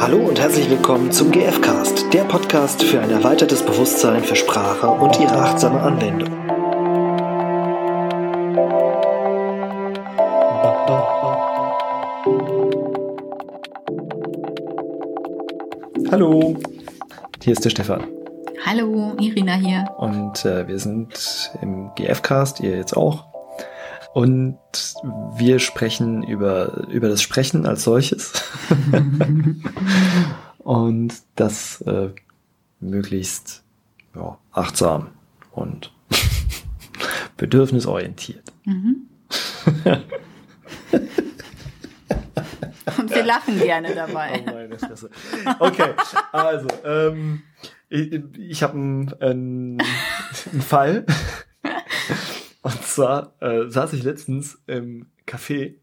Hallo und herzlich willkommen zum GFcast, der Podcast für ein erweitertes Bewusstsein für Sprache und ihre achtsame Anwendung. Hallo, hier ist der Stefan. Hallo, Irina hier. Und äh, wir sind im GFcast, ihr jetzt auch. Und wir sprechen über, über das Sprechen als solches. und das äh, möglichst ja, achtsam und bedürfnisorientiert. Mhm. Und wir lachen gerne dabei. Oh meine Fresse. Okay, also, ähm, ich, ich habe einen, Fall. Und zwar äh, saß ich letztens im Café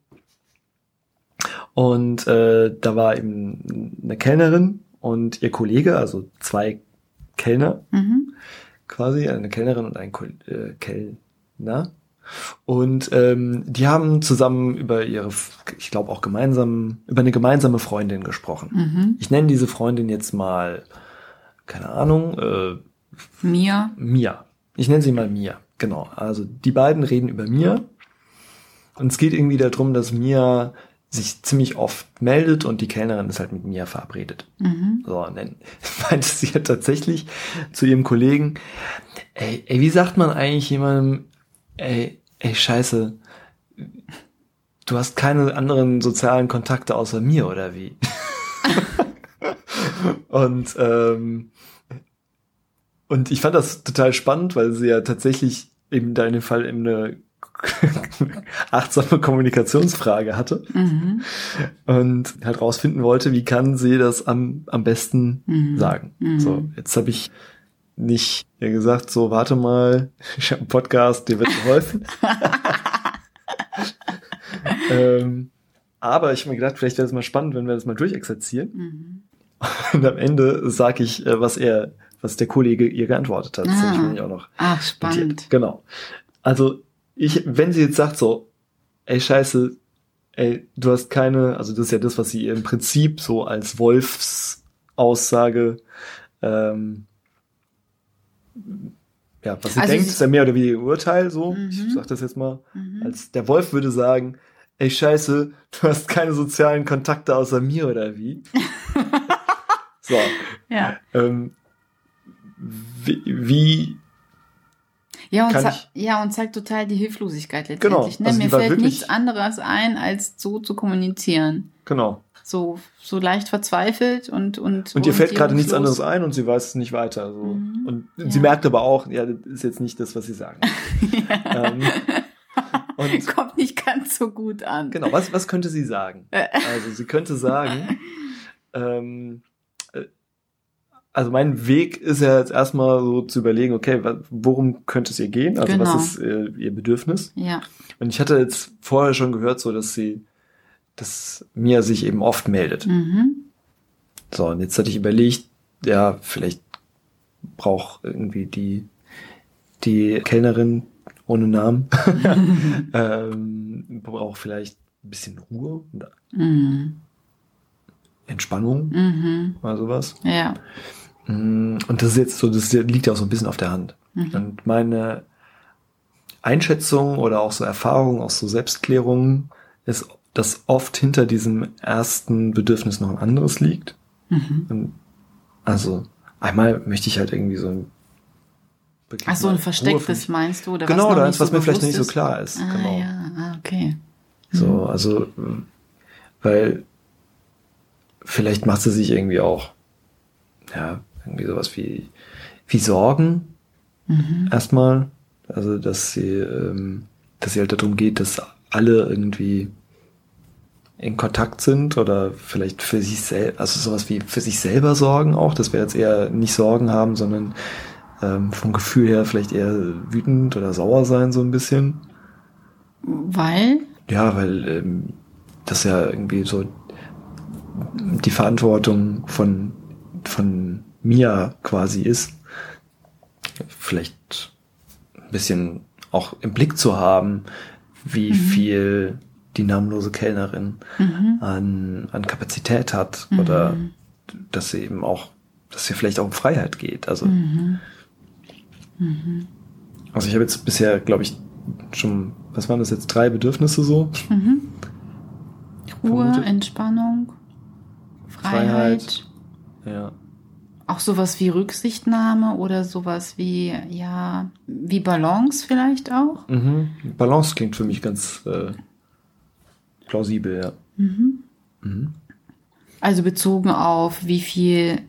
und äh, da war eben eine Kellnerin und ihr Kollege, also zwei Kellner Mhm. quasi, eine Kellnerin und ein Kol äh, Kellner. Und ähm, die haben zusammen über ihre, ich glaube auch gemeinsam, über eine gemeinsame Freundin gesprochen. Mhm. Ich nenne diese Freundin jetzt mal, keine Ahnung, äh, Mia. Mia. Ich nenne sie mal Mia. Genau. Also die beiden reden über Mia. Und es geht irgendwie darum, dass Mia sich ziemlich oft meldet und die Kellnerin ist halt mit Mia verabredet. Mhm. So, und dann meinte sie ja tatsächlich zu ihrem Kollegen, ey, ey, wie sagt man eigentlich jemandem, ey, ey, scheiße, du hast keine anderen sozialen Kontakte außer mir, oder wie? und, ähm, und ich fand das total spannend, weil sie ja tatsächlich eben da in dem Fall eben eine achtsame Kommunikationsfrage hatte Mhm. und halt rausfinden wollte, wie kann sie das am, am besten Mhm. sagen. Mhm. So, jetzt habe ich nicht ihr gesagt, so warte mal, ich habe einen Podcast, dir wird geholfen. ähm, aber ich habe mir gedacht, vielleicht wäre es mal spannend, wenn wir das mal durchexerzieren. Mhm. Und am Ende sage ich, äh, was er, was der Kollege ihr geantwortet hat. Das Ah. habe ich mir nämlich auch noch Ach, notiert. spannend. Genau. Also, ich, wenn sie jetzt sagt so, ey, scheiße, ey, du hast keine, also das ist ja das, was sie im Prinzip so als Wolfsaussage, ähm, ja, was sie Also denkt, ist ja mehr oder weniger ihr Urteil, so. Mhm. Ich sag das jetzt mal. Mhm. Als der Wolf würde sagen, ey, scheiße, du hast keine sozialen Kontakte außer mir, oder wie? so. Ja. Ähm, wie, wie Ja und, ja, und zeigt total die Hilflosigkeit Genau, letztendlich. Ne? also Mir fällt nichts anderes ein, als so zu kommunizieren. genau. So, so leicht verzweifelt und und Und ihr fällt gerade nichts anderes ein und sie weiß es nicht weiter. So. Mhm. Und Ja. sie merkt aber auch, ja, das ist jetzt nicht das, was sie sagen. ähm, und Kommt nicht ganz so gut an. genau, was, was könnte sie sagen? Äh. Also sie könnte sagen, ähm, äh, also mein Weg ist ja jetzt erstmal so zu überlegen, okay, worum könnte es ihr gehen? Also Genau. was ist äh, ihr Bedürfnis? Ja. Und ich hatte jetzt vorher schon gehört, so dass sie, dass Mia sich eben oft meldet. Mhm. So, und jetzt hatte ich überlegt, ja, vielleicht braucht irgendwie die, die Kellnerin ohne Namen, ähm, braucht vielleicht ein bisschen Ruhe und Mhm. Entspannung Mhm. oder sowas. Ja. Mm, Und das ist jetzt so, das liegt ja auch so ein bisschen auf der Hand. Mhm. Und meine Einschätzung oder auch so Erfahrung, auch so Selbstklärung ist, dass oft hinter diesem ersten Bedürfnis noch ein anderes liegt. Mhm. Also einmal möchte ich halt irgendwie so ein wirklich Ach so, ein verstecktes meinst du? Oder Genau, was oder eins, was so mir vielleicht noch nicht so klar ist. Ah, genau. ja, ah, okay. So, also, äh, weil vielleicht macht sie sich irgendwie auch, ja, irgendwie sowas wie, wie Sorgen Mhm. erstmal. Also, dass sie, ähm, dass sie halt darum geht, dass alle irgendwie in Kontakt sind oder vielleicht für sich selbst, also sowas wie für sich selber sorgen auch, dass wir jetzt eher nicht Sorgen haben, sondern ähm, vom Gefühl her vielleicht eher wütend oder sauer sein so ein bisschen. Weil? Ja, weil ähm, das ja irgendwie so die Verantwortung von, von Mia quasi ist. Vielleicht ein bisschen auch im Blick zu haben, wie viel die namenlose Kellnerin Mhm. an, an Kapazität hat oder dass sie eben auch, dass es hier vielleicht auch um Freiheit geht. Also, Mhm. also ich habe jetzt bisher, glaube ich, schon, was waren das jetzt, drei Bedürfnisse so? Ruhe, Vermutet. Entspannung, Freiheit. Freiheit. Ja. Auch sowas wie Rücksichtnahme oder sowas wie, ja, wie Balance vielleicht auch. Mhm. Balance klingt für mich ganz äh, plausibel, ja. Also bezogen auf, wie viel,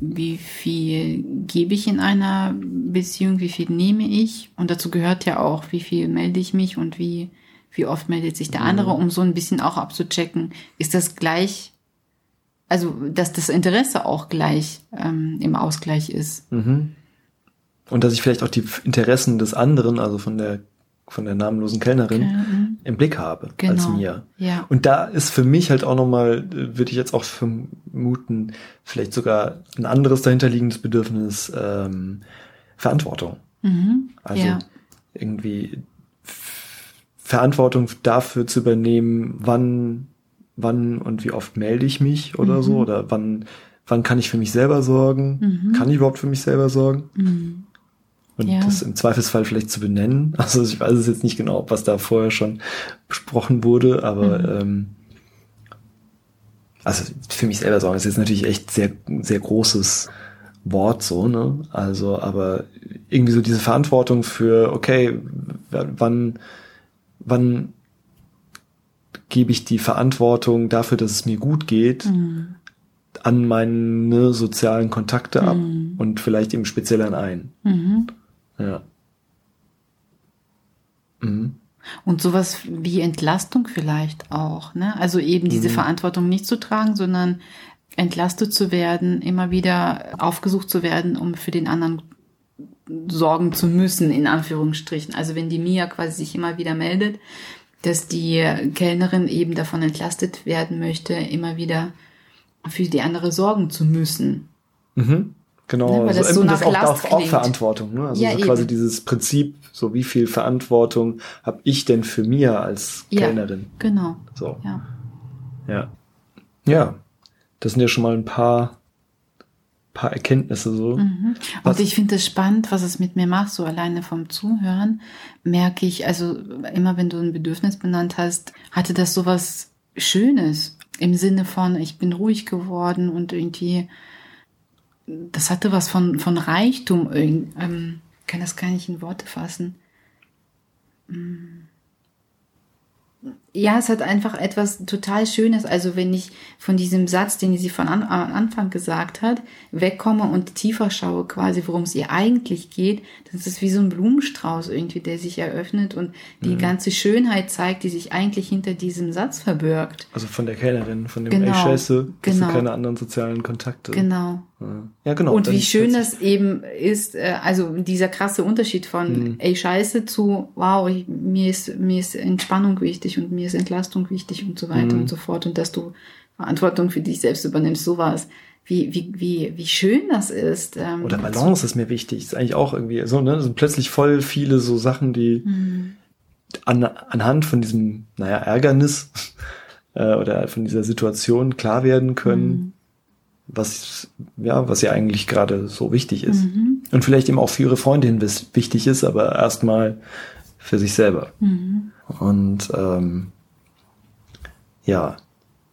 wie viel gebe ich in einer Beziehung, wie viel nehme ich. Und dazu gehört ja auch, wie viel melde ich mich und wie, wie oft meldet sich der andere, um so ein bisschen auch abzuchecken, ist das gleich, also dass das Interesse auch gleich ähm, im Ausgleich ist. Und dass ich vielleicht auch die Interessen des anderen, also von der von der namenlosen Kellnerin, Mhm. im Blick habe als Genau. mir. Ja. Und da ist für mich halt auch nochmal, würde ich jetzt auch vermuten, vielleicht sogar ein anderes dahinterliegendes Bedürfnis, ähm, Verantwortung. Mhm. Also ja. irgendwie Verantwortung dafür zu übernehmen, wann, wann und wie oft melde ich mich oder Mhm. so, oder wann, wann kann ich für mich selber sorgen? Kann ich überhaupt für mich selber sorgen? Mhm. Und Ja. das im Zweifelsfall vielleicht zu benennen. Also ich weiß es jetzt nicht genau, was da vorher schon besprochen wurde, aber Mhm. ähm, also für mich selber sorgen ist jetzt natürlich echt sehr, sehr großes Wort so, ne? Also, aber irgendwie so diese Verantwortung für, okay, wann, wann gebe ich die Verantwortung dafür, dass es mir gut geht, Mhm. an meine sozialen Kontakte ab und vielleicht eben speziell an einen. Mhm. Ja. Mhm. Und sowas wie Entlastung vielleicht auch, ne? Also eben diese Mhm. Verantwortung nicht zu tragen, sondern entlastet zu werden, immer wieder aufgesucht zu werden, um für den anderen sorgen zu müssen, in Anführungsstrichen. Also wenn die Mia quasi sich immer wieder meldet, dass die Kellnerin eben davon entlastet werden möchte, immer wieder für die andere sorgen zu müssen. Mhm. Genau, Ne, weil also, das so nach auch, auch, auch. Verantwortung. Ne? Also Ja, so quasi eben. dieses Prinzip, so wie viel Verantwortung habe ich denn für mir als Ja. Kellnerin? Genau. So, Ja. ja. Ja, das sind ja schon mal ein paar, paar Erkenntnisse so. Mhm. Und ich finde es spannend, was es mit mir macht, so alleine vom Zuhören, merke ich, also immer wenn du ein Bedürfnis benannt hast, hatte das sowas Schönes im Sinne von, ich bin ruhig geworden und irgendwie, das hatte was von, von Reichtum, ähm, kann das gar nicht in Worte fassen. Ja, es hat einfach etwas total Schönes. Also wenn ich von diesem Satz, den sie von an, am Anfang gesagt hat, wegkomme und tiefer schaue, quasi worum es ihr eigentlich geht, das ist wie so ein Blumenstrauß irgendwie, der sich eröffnet und die ganze Schönheit zeigt, die sich eigentlich hinter diesem Satz verbirgt. Also von der Kellnerin, von dem Genau, Ey Scheiße, hast genau. du keine anderen sozialen Kontakte. Genau. Ja. Genau. Und wie schön das eben ist, äh, also dieser krasse Unterschied von ey Scheiße zu wow, ich, mir ist mir ist Entspannung wichtig und mir ist Entlastung wichtig und so weiter und so fort und dass du Verantwortung für dich selbst übernimmst, sowas. Wie, wie, wie, wie schön das ist. Ähm, Oder Balance ist mir wichtig. Ist eigentlich auch irgendwie so, ne? Das sind plötzlich voll viele so Sachen, die Mhm. an, anhand von diesem, naja, Ärgernis äh, oder von dieser Situation klar werden können, Mhm. was, ja, was ja eigentlich gerade so wichtig ist. Mhm. Und vielleicht eben auch für ihre Freundin wichtig ist, aber erstmal für sich selber. Mhm. Und ähm, ja,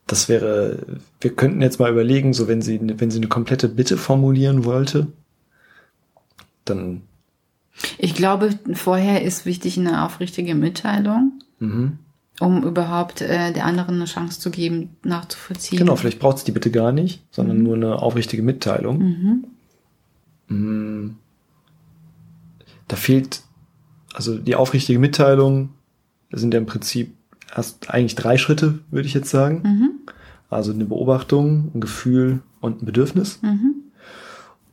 das wäre, wir könnten jetzt mal überlegen, so wenn sie, wenn sie eine komplette Bitte formulieren wollte, dann Ich glaube, vorher ist wichtig eine aufrichtige Mitteilung, mhm. um überhaupt äh, der anderen eine Chance zu geben, nachzuvollziehen. Genau, vielleicht braucht es die Bitte gar nicht, sondern Mhm. nur eine aufrichtige Mitteilung. Mhm. Mm. Da fehlt, also die aufrichtige Mitteilung sind ja im Prinzip erst eigentlich drei Schritte, würde ich jetzt sagen. Mhm. Also eine Beobachtung, ein Gefühl und ein Bedürfnis. Mhm.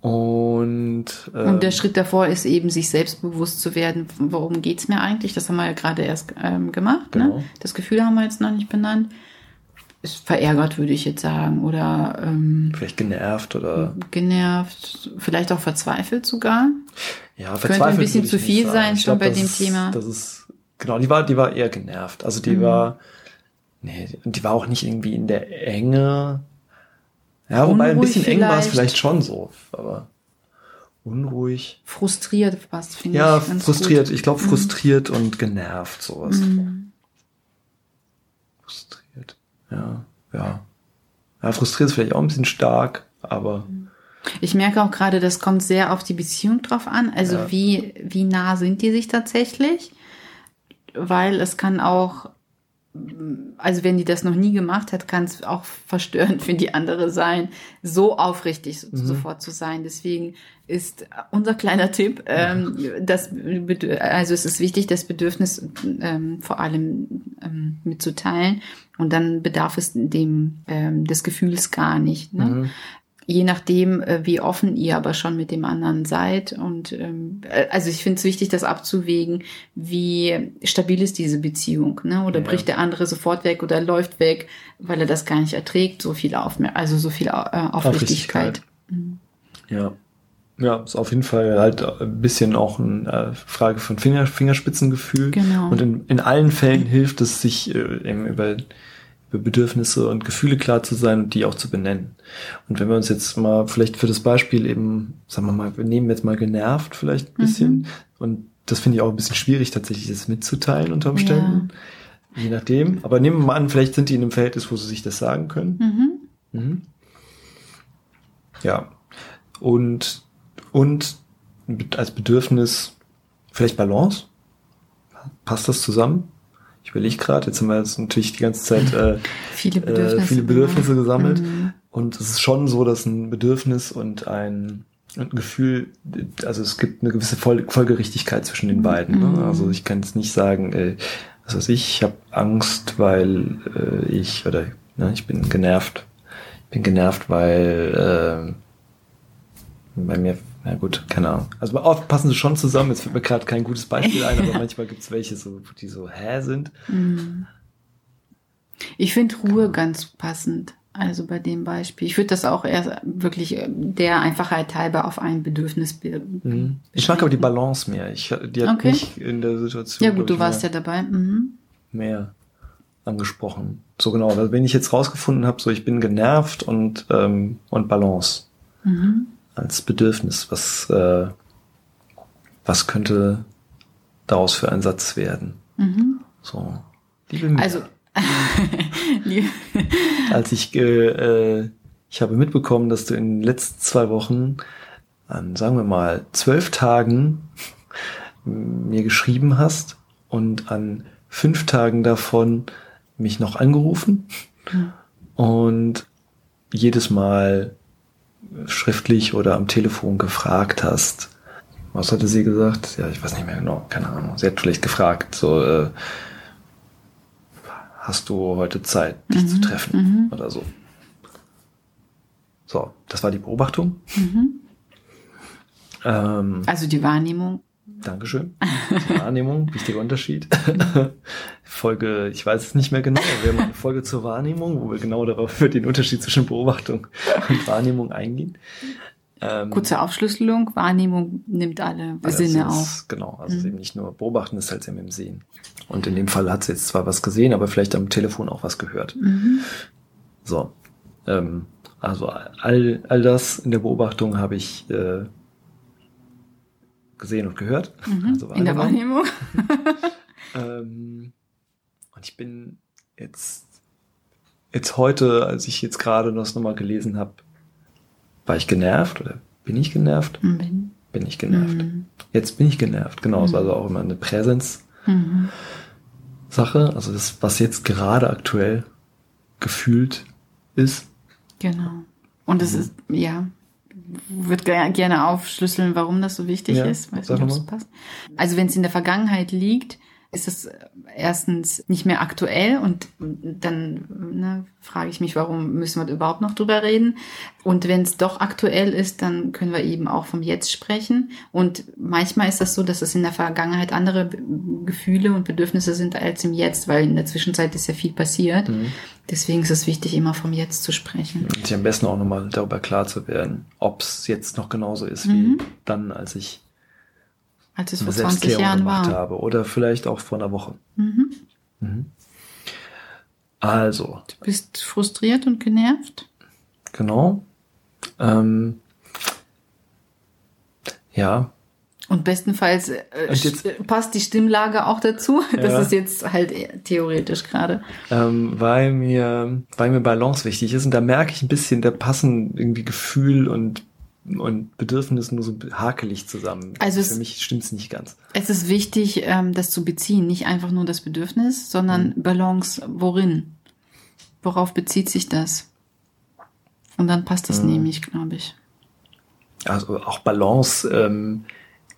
Und, ähm, Und der Schritt davor ist eben, sich selbst bewusst zu werden, worum geht's mir eigentlich? Das haben wir ja gerade erst ähm, gemacht. Genau. Ne? Das Gefühl haben wir jetzt noch nicht benannt. Ist verärgert, würde ich jetzt sagen. Oder ähm, vielleicht genervt oder genervt, vielleicht auch verzweifelt sogar. ja, ein verzweifelt. bisschen würde ich zu viel sein schon bei das dem ist, Thema. Das ist, genau, die war, die war eher genervt. Also Mhm. die war, nee, die war auch nicht irgendwie in der Enge Ja, wobei ein Unruhig bisschen eng war es vielleicht. vielleicht schon so, aber unruhig. Frustriert was finde Ja, ich. ganz frustriert. gut. Ich glaube frustriert und genervt sowas. Mhm. Frustriert. Ja, ja. Ja, frustriert ist vielleicht auch ein bisschen stark, aber Ich merke auch gerade, das kommt sehr auf die Beziehung drauf an. Also Ja. wie, wie nah sind die sich tatsächlich? Weil es kann auch, also wenn die das noch nie gemacht hat, kann es auch verstörend für die andere sein, so aufrichtig so, Mhm. sofort zu sein. Deswegen ist unser kleiner Tipp, ähm, das, also es ist wichtig, das Bedürfnis ähm, vor allem ähm, mitzuteilen und dann bedarf es dem ähm, des Gefühls gar nicht. Ne? Mhm. Je nachdem, äh, wie offen ihr aber schon mit dem anderen seid. Und ähm, äh, also ich finde es wichtig, das abzuwägen, wie stabil ist diese Beziehung, ne? Oder Ja. bricht der andere sofort weg oder läuft weg, weil er das gar nicht erträgt, so viel Aufmer also so viel äh, Aufrichtigkeit. ja. Ja, ist auf jeden Fall halt ein bisschen auch eine äh, Frage von Finger, Fingerspitzengefühl. Genau. Und in, in allen Fällen hilft es, sich äh, eben über Bedürfnisse und Gefühle klar zu sein und die auch zu benennen. Und wenn wir uns jetzt mal vielleicht für das Beispiel eben, sagen wir mal, wir nehmen jetzt mal genervt vielleicht ein bisschen. Und das finde ich auch ein bisschen schwierig, tatsächlich das mitzuteilen unter Umständen. Je nachdem. Aber nehmen wir mal an, vielleicht sind die in einem Verhältnis, wo sie sich das sagen können. Mhm. Mhm. Ja. Und, und als Bedürfnis vielleicht Balance? Passt das zusammen? Ich überlege gerade, jetzt haben wir jetzt natürlich die ganze Zeit äh, Viele äh, Bedürfnisse. viele Bedürfnisse gesammelt. Mhm. Und es ist schon so, dass ein Bedürfnis und ein, ein Gefühl, also es gibt eine gewisse Fol Folgerichtigkeit zwischen den beiden. Mhm. Ne? Also ich kann jetzt nicht sagen, äh, was weiß ich, ich habe Angst, weil äh, ich, oder ne, ich bin genervt. Ich bin genervt, weil äh, bei mir, na gut, keine Ahnung. Also oft passen sie schon zusammen. Jetzt fällt mir gerade kein gutes Beispiel ein, aber manchmal gibt es welche, so, die so hä sind. Mhm. Ich finde Ruhe ganz passend. Also bei dem Beispiel. Ich würde das auch eher wirklich äh, der Einfachheit halber auf ein Bedürfnis be Mhm. Ich mag aber die Balance mehr. Ich, die hat Okay. mich in der Situation. Ja gut, du warst mehr, ja dabei. Mhm. mehr angesprochen. So genau. Weil wenn ich jetzt rausgefunden habe, so ich bin genervt und, ähm, und Balance Mhm. Als Bedürfnis, was, äh, was könnte daraus für ein Satz werden? Mhm. So. Liebe Mia, Also, als ich, äh, ich habe mitbekommen, dass du in den letzten zwei Wochen an, sagen wir mal, zwölf Tagen mir geschrieben hast und an fünf Tagen davon mich noch angerufen und jedes Mal schriftlich oder am Telefon gefragt hast. Was hatte sie gesagt? Ja, ich weiß nicht mehr genau, keine Ahnung. Sie hat vielleicht gefragt, so, äh, hast du heute Zeit, dich zu treffen oder so. So, das war die Beobachtung. Ähm, also die Wahrnehmung. Dankeschön. Wahrnehmung, wichtiger Unterschied. Folge, ich weiß es nicht mehr genau, aber wir haben eine Folge zur Wahrnehmung, wo wir genau darauf für den Unterschied zwischen Beobachtung und Wahrnehmung eingehen. Ähm, Kurze Aufschlüsselung. Wahrnehmung nimmt alle also Sinne auf. Genau, also ist eben nicht nur beobachten, es ist halt eben im Sehen. Und in dem Fall hat sie jetzt zwar was gesehen, aber vielleicht am Telefon auch was gehört. Mhm. So. Ähm, also all, all das in der Beobachtung habe ich äh, gesehen und gehört. Also Mhm. In der. Wahrnehmung. Ähm, und ich bin jetzt, jetzt heute, als ich jetzt gerade das nochmal gelesen habe, war ich genervt oder bin ich genervt? Mhm. Bin ich genervt. Mhm. Jetzt bin ich genervt, genau. War also auch immer eine Präsens-Sache. Mhm. Also das, was jetzt gerade aktuell gefühlt ist. Genau. Und es Mhm. ist, ja, würde ge- gerne aufschlüsseln, warum das so wichtig Ja, ist. Weiß nicht, ob es passt. Also wenn es in der Vergangenheit liegt, ist es erstens nicht mehr aktuell und dann ne, frage ich mich, warum müssen wir überhaupt noch drüber reden? Und wenn es doch aktuell ist, dann können wir eben auch vom Jetzt sprechen. Und manchmal ist das so, dass es in der Vergangenheit andere Gefühle und Bedürfnisse sind als im Jetzt, weil in der Zwischenzeit ist ja viel passiert. Mhm. Deswegen ist es wichtig, immer vom Jetzt zu sprechen. Und sich am besten auch nochmal darüber klar zu werden, ob es jetzt noch genauso ist Mhm. wie dann, als ich Als es eine vor 20 Selbstklärung Jahren gemacht war. habe. Oder vielleicht auch vor einer Woche. Mhm. Mhm. Also, Du bist frustriert und genervt? Genau. Ähm, ja. Und bestenfalls äh, Und jetzt- st- passt die Stimmlage auch dazu. Das Ja. ist jetzt halt theoretisch gerade. Ähm, weil mir, weil mir Balance wichtig ist und da merke ich ein bisschen, da passen irgendwie Gefühl und und Bedürfnis nur so hakelig zusammen. Also es- für mich stimmt's nicht ganz. Es ist wichtig, ähm, das zu beziehen. Nicht einfach nur das Bedürfnis, sondern Mhm. Balance worin? Worauf bezieht sich das? Und dann passt das Mhm. nämlich, glaube ich. Also auch Balance, ähm,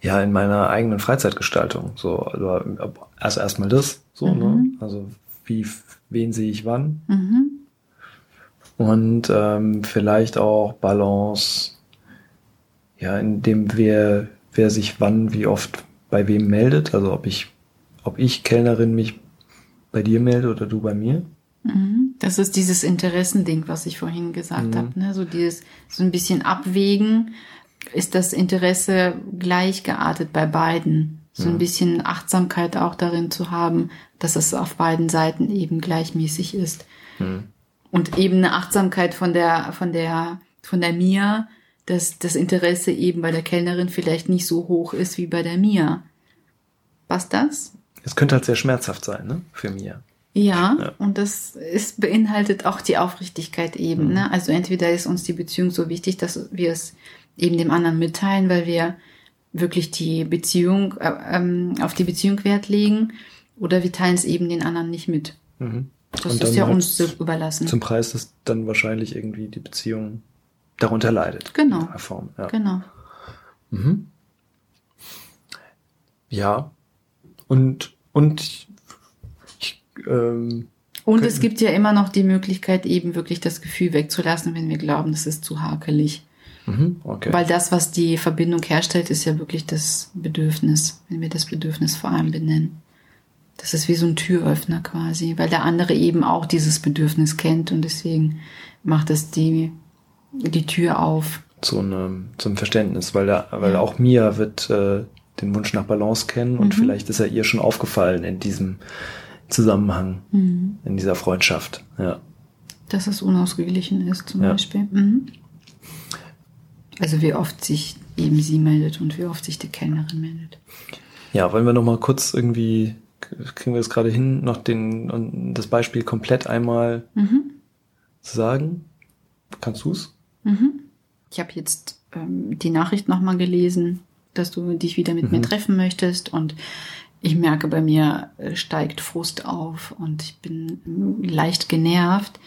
ja, in meiner eigenen Freizeitgestaltung. So, also, also erstmal das, so, ne? Mhm. Also wie, wen sehe ich wann? Mhm. Und ähm, vielleicht auch Balance, ja, indem wer, wer sich wann, wie oft bei wem meldet. Also ob ich, ob ich Kellnerin mich bei dir melde oder du bei mir. Mhm. Das ist dieses Interessending, was ich vorhin gesagt Mhm. habe. Ne? So dieses, so ein bisschen abwägen. Ist das Interesse gleich geartet bei beiden? So ein bisschen Achtsamkeit auch darin zu haben, dass es auf beiden Seiten eben gleichmäßig ist. Mhm. Und eben eine Achtsamkeit von der, von der, von der Mia, dass das Interesse eben bei der Kellnerin vielleicht nicht so hoch ist wie bei der Mia. Passt das? Es könnte halt sehr schmerzhaft sein, ne, für Mia. Ja, Ja. und das ist, beinhaltet auch die Aufrichtigkeit eben. Mhm. Ne? Also entweder ist uns die Beziehung so wichtig, dass wir es eben dem anderen mitteilen, weil wir wirklich die Beziehung, äh, ähm, auf die Beziehung Wert legen, oder wir teilen es eben den anderen nicht mit. Mhm. Das ist ja halt uns überlassen. Zum Preis, dass dann wahrscheinlich irgendwie die Beziehung darunter leidet. Genau. In Form, ja. Genau. Mhm. Ja. Und, und ich, ähm, Und es gibt ja immer noch die Möglichkeit, eben wirklich das Gefühl wegzulassen, wenn wir glauben, das ist zu hakelig. mhm, okay. Weil das, was die Verbindung herstellt, ist ja wirklich das Bedürfnis, wenn wir das Bedürfnis vor allem benennen. Das ist wie so ein Türöffner quasi, weil der andere eben auch dieses Bedürfnis kennt und deswegen macht es die, die Tür auf. zu einem, zum Verständnis, weil er, weil Ja. auch Mia wird äh, den Wunsch nach Balance kennen und Mhm. vielleicht ist er ihr schon aufgefallen in diesem Zusammenhang, Mhm. in dieser Freundschaft. Ja. Dass es unausgeglichen ist zum Ja. Beispiel. Mhm. Also wie oft sich eben sie meldet und wie oft sich die Kellnerin meldet. Ja, wollen wir noch mal kurz irgendwie kriegen wir es gerade hin, noch den das Beispiel komplett einmal Mhm. sagen? Kannst du's? Mhm. Ich habe jetzt ähm, die Nachricht nochmal gelesen, dass du dich wieder mit mir Mhm. treffen möchtest und ich merke, bei mir äh, steigt Frust auf und ich bin ähm, leicht genervt,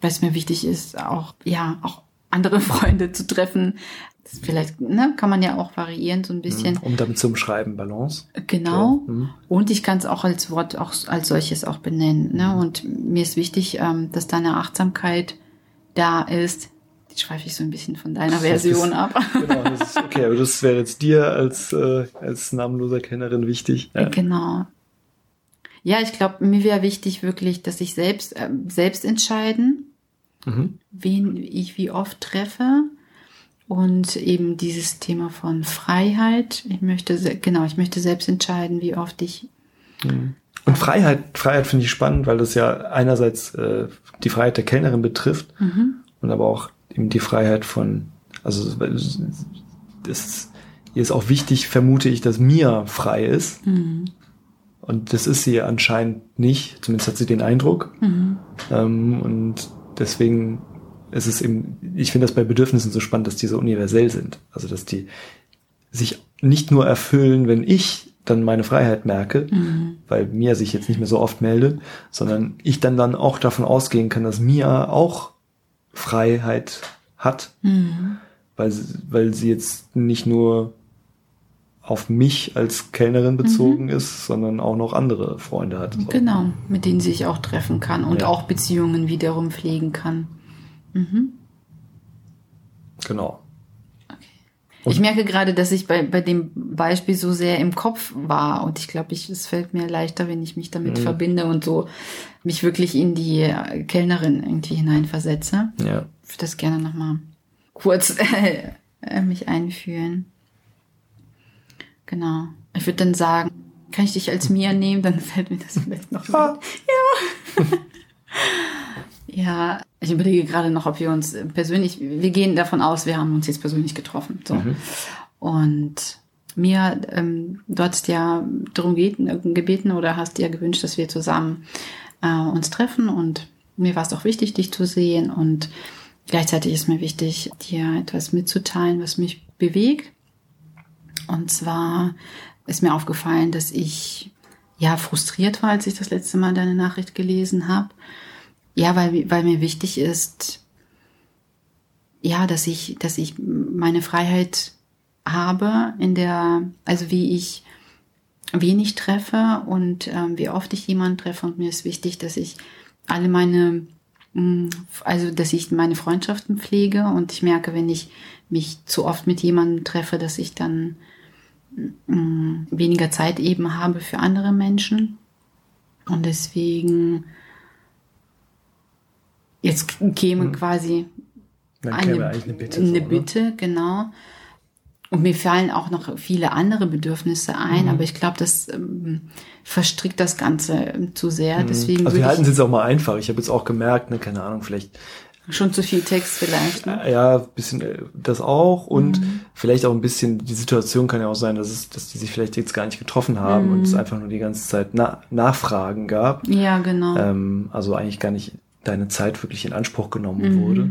weil es mir wichtig ist, auch, ja, auch andere Freunde zu treffen. Das vielleicht, ne, kann man ja auch variieren so ein bisschen. Um damit zu umschreiben, Balance. Genau. So, mhm. Und ich kann es auch als Wort auch als solches auch benennen. Ne? Und mir ist wichtig, ähm, dass deine Achtsamkeit da ist. Jetzt schweife ich so ein bisschen von deiner Version ab. Genau, das ist okay, aber das wäre jetzt dir als, äh, als namenloser Kennerin wichtig. Ja. Genau. Ja, ich glaube, mir wäre wichtig wirklich, dass ich selbst ähm, selbst entscheiden, Mhm. wen ich wie oft treffe. Und eben dieses Thema von Freiheit. Ich möchte, genau, ich möchte selbst entscheiden, wie oft ich Und Freiheit, Freiheit finde ich spannend, weil das ja einerseits äh, die Freiheit der Kellnerin betrifft Mhm. und aber auch eben die Freiheit von, also das, ihr ist auch wichtig, vermute ich, dass Mia frei ist. Mhm. Und das ist sie anscheinend nicht, zumindest hat sie den Eindruck. Mhm. Ähm, und deswegen ist es eben, ich finde das bei Bedürfnissen so spannend, dass die so universell sind. Also dass die sich nicht nur erfüllen, wenn ich dann meine Freiheit merke, Mhm. weil Mia sich jetzt nicht mehr so oft meldet, sondern ich dann dann auch davon ausgehen kann, dass Mia auch Freiheit hat, Mhm. weil, sie- weil sie jetzt nicht nur auf mich als Kellnerin bezogen ist, sondern auch noch andere Freunde hat. So. Genau, mit denen sie sich auch treffen kann und Ja. auch Beziehungen wiederum pflegen kann. Mhm. Genau. Ich merke gerade, dass ich bei, bei dem Beispiel so sehr im Kopf war und ich glaube, ich, es fällt mir leichter, wenn ich mich damit Mhm. verbinde und so mich wirklich in die äh, Kellnerin irgendwie hineinversetze. Ja. Ich würde das gerne nochmal kurz äh, mich einfühlen. Genau. Ich würde dann sagen, kann ich dich als Mia nehmen? Dann fällt mir das vielleicht noch mit. Ja. ja, Ich überlege gerade noch, ob wir uns persönlich, wir gehen davon aus, wir haben uns jetzt persönlich getroffen. So. Mhm. Und mir, ähm, du hast ja darum gebeten oder hast dir gewünscht, dass wir zusammen äh, uns treffen und mir war es auch wichtig, dich zu sehen und gleichzeitig ist mir wichtig, dir etwas mitzuteilen, was mich bewegt. Und zwar ist mir aufgefallen, dass ich ja frustriert war, als ich das letzte Mal deine Nachricht gelesen habe. Ja, weil, weil mir wichtig ist, ja, dass ich, dass ich meine Freiheit habe in der, also wie ich wenig treffe und ähm, wie oft ich jemanden treffe und mir ist wichtig, dass ich alle meine, mm, also dass ich meine Freundschaften pflege und ich merke, wenn ich mich zu oft mit jemandem treffe, dass ich dann mm, weniger Zeit eben habe für andere Menschen und deswegen jetzt käme hm. quasi eine, eine, Bitte, eine so, Bitte, genau. Und mir fallen auch noch viele andere Bedürfnisse ein, mhm. aber ich glaube, das ähm, verstrickt das Ganze ähm, zu sehr. Mhm. Deswegen also wir halten es jetzt auch mal einfach. Ich habe jetzt auch gemerkt, ne, keine Ahnung, vielleicht schon zu viel Text vielleicht. Ne? Ja, bisschen äh, das auch und mhm. vielleicht auch ein bisschen die Situation kann ja auch sein, dass es, dass die sich vielleicht jetzt gar nicht getroffen haben und es mhm. einfach nur die ganze Zeit na Nachfragen gab. Ja, genau. Ähm, also eigentlich gar nicht deine Zeit wirklich in Anspruch genommen mhm. wurde.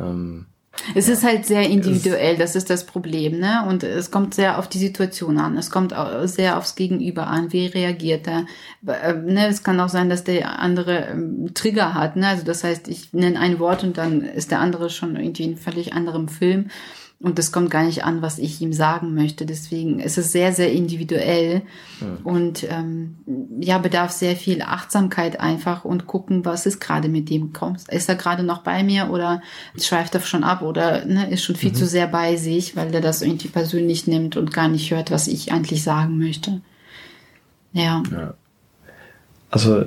Ähm, es ist halt sehr individuell, das ist das Problem, ne? Und es kommt sehr auf die Situation an. Es kommt auch sehr aufs Gegenüber an. Wie reagiert er? Äh, ne? Es kann auch sein, dass der andere ähm, Trigger hat, ne? Also das heißt, ich nenne ein Wort und dann ist der andere schon irgendwie in völlig anderem Film. Und das kommt gar nicht an, was ich ihm sagen möchte. Deswegen ist es sehr, sehr individuell ja. und ähm, ja, bedarf sehr viel Achtsamkeit einfach und gucken, was ist gerade mit dem kommt. Ist er gerade noch bei mir oder schweift er schon ab oder ne, ist schon viel mhm. zu sehr bei sich, weil er das irgendwie persönlich nimmt und gar nicht hört, was ich eigentlich sagen möchte. Ja. ja. Also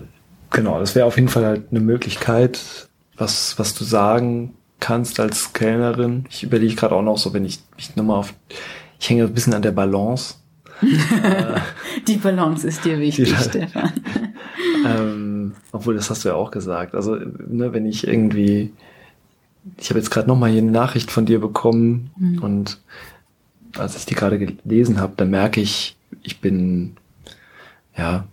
genau, das wäre auf jeden Fall halt eine Möglichkeit, was, was du sagen kannst als Kellnerin. Ich überlege gerade auch noch so, wenn ich mich nochmal auf, ich hänge ein bisschen an der Balance. die Balance ist dir wichtig, die, Stefan. ähm, obwohl, das hast du ja auch gesagt. Also, ne, wenn ich irgendwie, ich habe jetzt gerade nochmal hier eine Nachricht von dir bekommen mhm. und als ich die gerade gelesen habe, dann merke ich, ich bin, ja,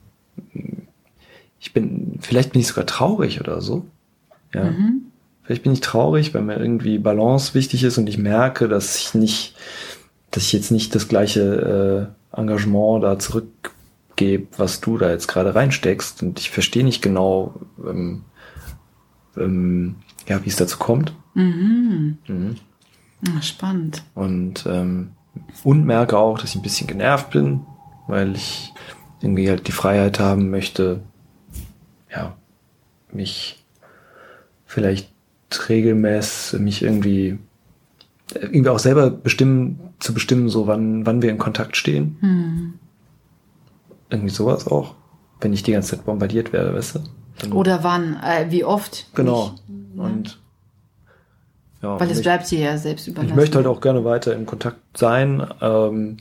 ich bin, vielleicht bin ich sogar traurig oder so. Ja. Mhm. Vielleicht bin ich traurig, weil mir irgendwie Balance wichtig ist und ich merke, dass ich nicht, dass ich jetzt nicht das gleiche äh, Engagement da zurückgebe, was du da jetzt gerade reinsteckst. Und ich verstehe nicht genau, ähm, ähm, ja, wie es dazu kommt. Mhm. Mhm. Ach, spannend. Und, ähm, und merke auch, dass ich ein bisschen genervt bin, weil ich irgendwie halt die Freiheit haben möchte, ja, mich vielleicht regelmäßig mich irgendwie irgendwie auch selber bestimmen, zu bestimmen, so wann, wann wir in Kontakt stehen. Mhm. Irgendwie sowas auch. Wenn ich die ganze Zeit bombardiert werde, weißt du? Oder wann, äh, wie oft. Genau. Ich, und ja, Weil es ich, bleibt dir ja selbst überlassen. Ich möchte halt auch gerne weiter in Kontakt sein. Ähm,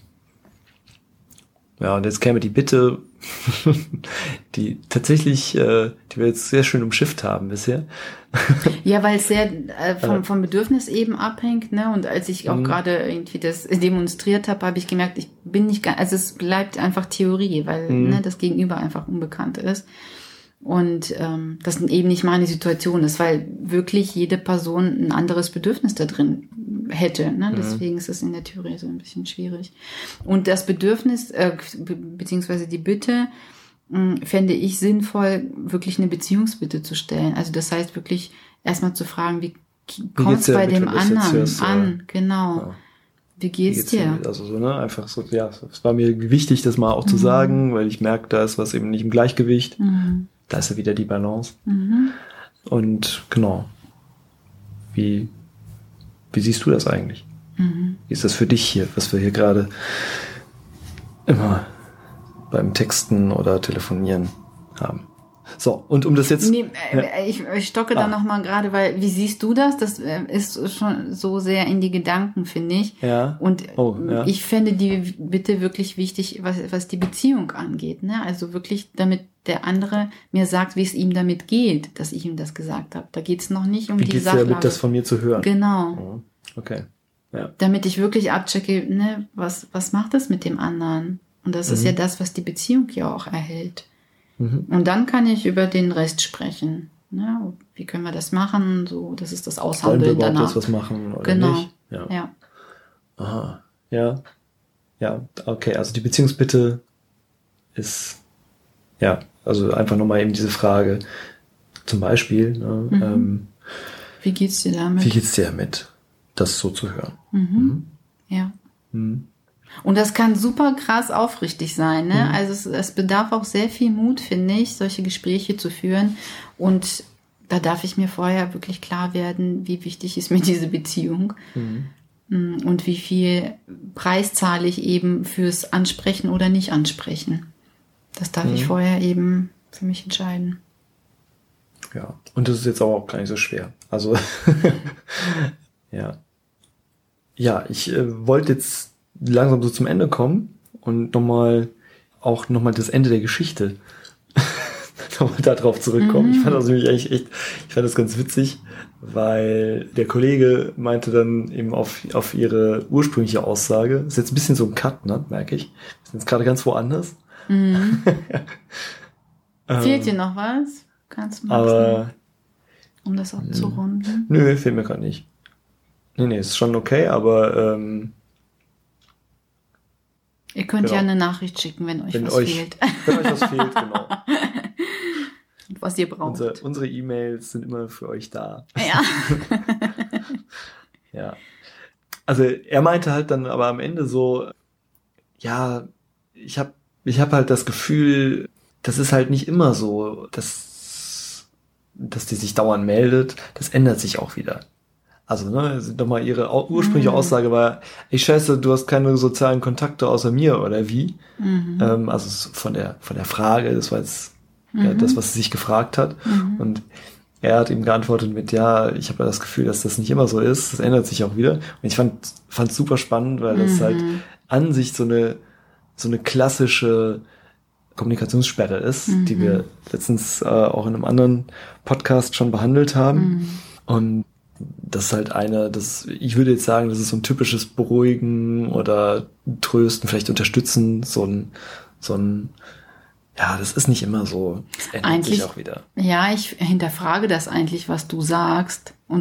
ja, und jetzt käme die Bitte, die tatsächlich, äh, die wir jetzt sehr schön umschifft haben bisher. ja, weil es sehr äh, vom, vom Bedürfnis eben abhängt, ne? Und als ich auch mhm. gerade irgendwie das demonstriert habe, habe ich gemerkt, ich bin nicht ganz, also es bleibt einfach Theorie, weil mhm. ne, das Gegenüber einfach unbekannt ist. Und ähm, das eben nicht meine Situation ist, weil wirklich jede Person ein anderes Bedürfnis da drin hätte. Ne? Mhm. Deswegen ist es in der Theorie so ein bisschen schwierig. Und das Bedürfnis, äh, be beziehungsweise die Bitte, mh, fände ich sinnvoll, wirklich eine Beziehungsbitte zu stellen. Also das heißt wirklich erstmal zu fragen, wie kommt es bei dem anderen hörst, an? Genau. Ja. Wie geht's, wie geht's dir? dir? Also so, ne, einfach so, ja, es war mir wichtig, das mal auch mhm. zu sagen, weil ich merke, da ist was eben nicht im Gleichgewicht. Mhm. Da ist ja wieder die Balance. Mhm. Und genau. Wie, wie siehst du das eigentlich? Mhm. Wie ist das für dich hier, was wir hier gerade immer beim Texten oder Telefonieren haben? So, und um das jetzt. Nee, äh, ich, ich stocke Ah. da noch mal gerade, weil wie siehst du das? Das äh, ist schon so sehr in die Gedanken, finde ich. Ja. Und Oh, ja. ich fände die bitte wirklich wichtig, was, was die Beziehung angeht. Ne? Also wirklich, damit der andere mir sagt, wie es ihm damit geht, dass ich ihm das gesagt habe. Da geht's noch nicht um Wie die geht's Sachlage. damit, das von mir zu hören? genau. Mhm. Okay. Ja. Damit ich wirklich abchecke, ne, was, was macht das mit dem anderen? Und das ist ja das, was die Beziehung ja auch erhält. Mhm. Und dann kann ich über den Rest sprechen. Ne? Wie können wir das machen? So, das ist das Wollen wir Aushandeln überhaupt danach. jetzt was machen oder Genau. nicht? Ja. Ja. Aha. Ja. Ja, okay. Also die Beziehungsbitte ist, ja, also einfach nochmal eben diese Frage. Zum Beispiel, ne, Mhm. ähm, Wie geht's dir damit? wie geht's dir damit, das so zu hören? Ja. Mhm. Und das kann super krass aufrichtig sein. Ne? Mhm. Also es, es bedarf auch sehr viel Mut, finde ich, solche Gespräche zu führen. Und da darf ich mir vorher wirklich klar werden, wie wichtig ist mir diese Beziehung. Mhm. Mm, Und wie viel Preis zahle ich eben fürs Ansprechen oder nicht ansprechen. Das darf Mhm. ich vorher eben für mich entscheiden. Ja. Und das ist jetzt aber auch gar nicht so schwer. Also, ja. Ja, ich äh, wollte jetzt langsam so zum Ende kommen und nochmal auch nochmal das Ende der Geschichte nochmal darauf zurückkommen. Ich fand das nämlich eigentlich echt, ich fand das ganz witzig, weil der Kollege meinte dann eben auf, auf ihre ursprüngliche Aussage, ist jetzt ein bisschen so ein Cut, ne, merke ich. Wir sind jetzt gerade ganz woanders. Fehlt dir noch was? Kannst du mal Aber um das abzurunden? Nö, fehlt mir gerade nicht. Nee, nee, ist schon okay, aber ähm, Ihr könnt genau. ja eine Nachricht schicken, wenn euch wenn was euch, fehlt. wenn euch was fehlt, genau. Und was ihr braucht. Unsere, unsere E-Mails sind immer für euch da. ja. Ja. Also er meinte halt dann aber am Ende so, ja, ich habe ich hab halt das Gefühl, das ist halt nicht immer so, dass, dass die sich dauernd meldet. Das ändert sich auch wieder. Also, ne, nochmal ihre ursprüngliche Aussage war, ich scheiße, du hast keine sozialen Kontakte außer mir, oder wie? Ähm, also von der, von der Frage, das war jetzt ja, das, was sie sich gefragt hat. Und er hat ihm geantwortet mit, ja, ich habe das Gefühl, dass das nicht immer so ist. Das ändert sich auch wieder. Und ich fand fand super spannend, weil das halt an sich so eine so eine klassische Kommunikationssperre ist, die wir letztens äh, auch in einem anderen Podcast schon behandelt haben. Und das ist halt eine, das, ich würde jetzt sagen, das ist so ein typisches Beruhigen oder Trösten, vielleicht unterstützen, so ein, so ein, ja, das ist nicht immer so. Das ändert Eigentlich- sich auch wieder. ja, ich hinterfrage das eigentlich, was du sagst. Und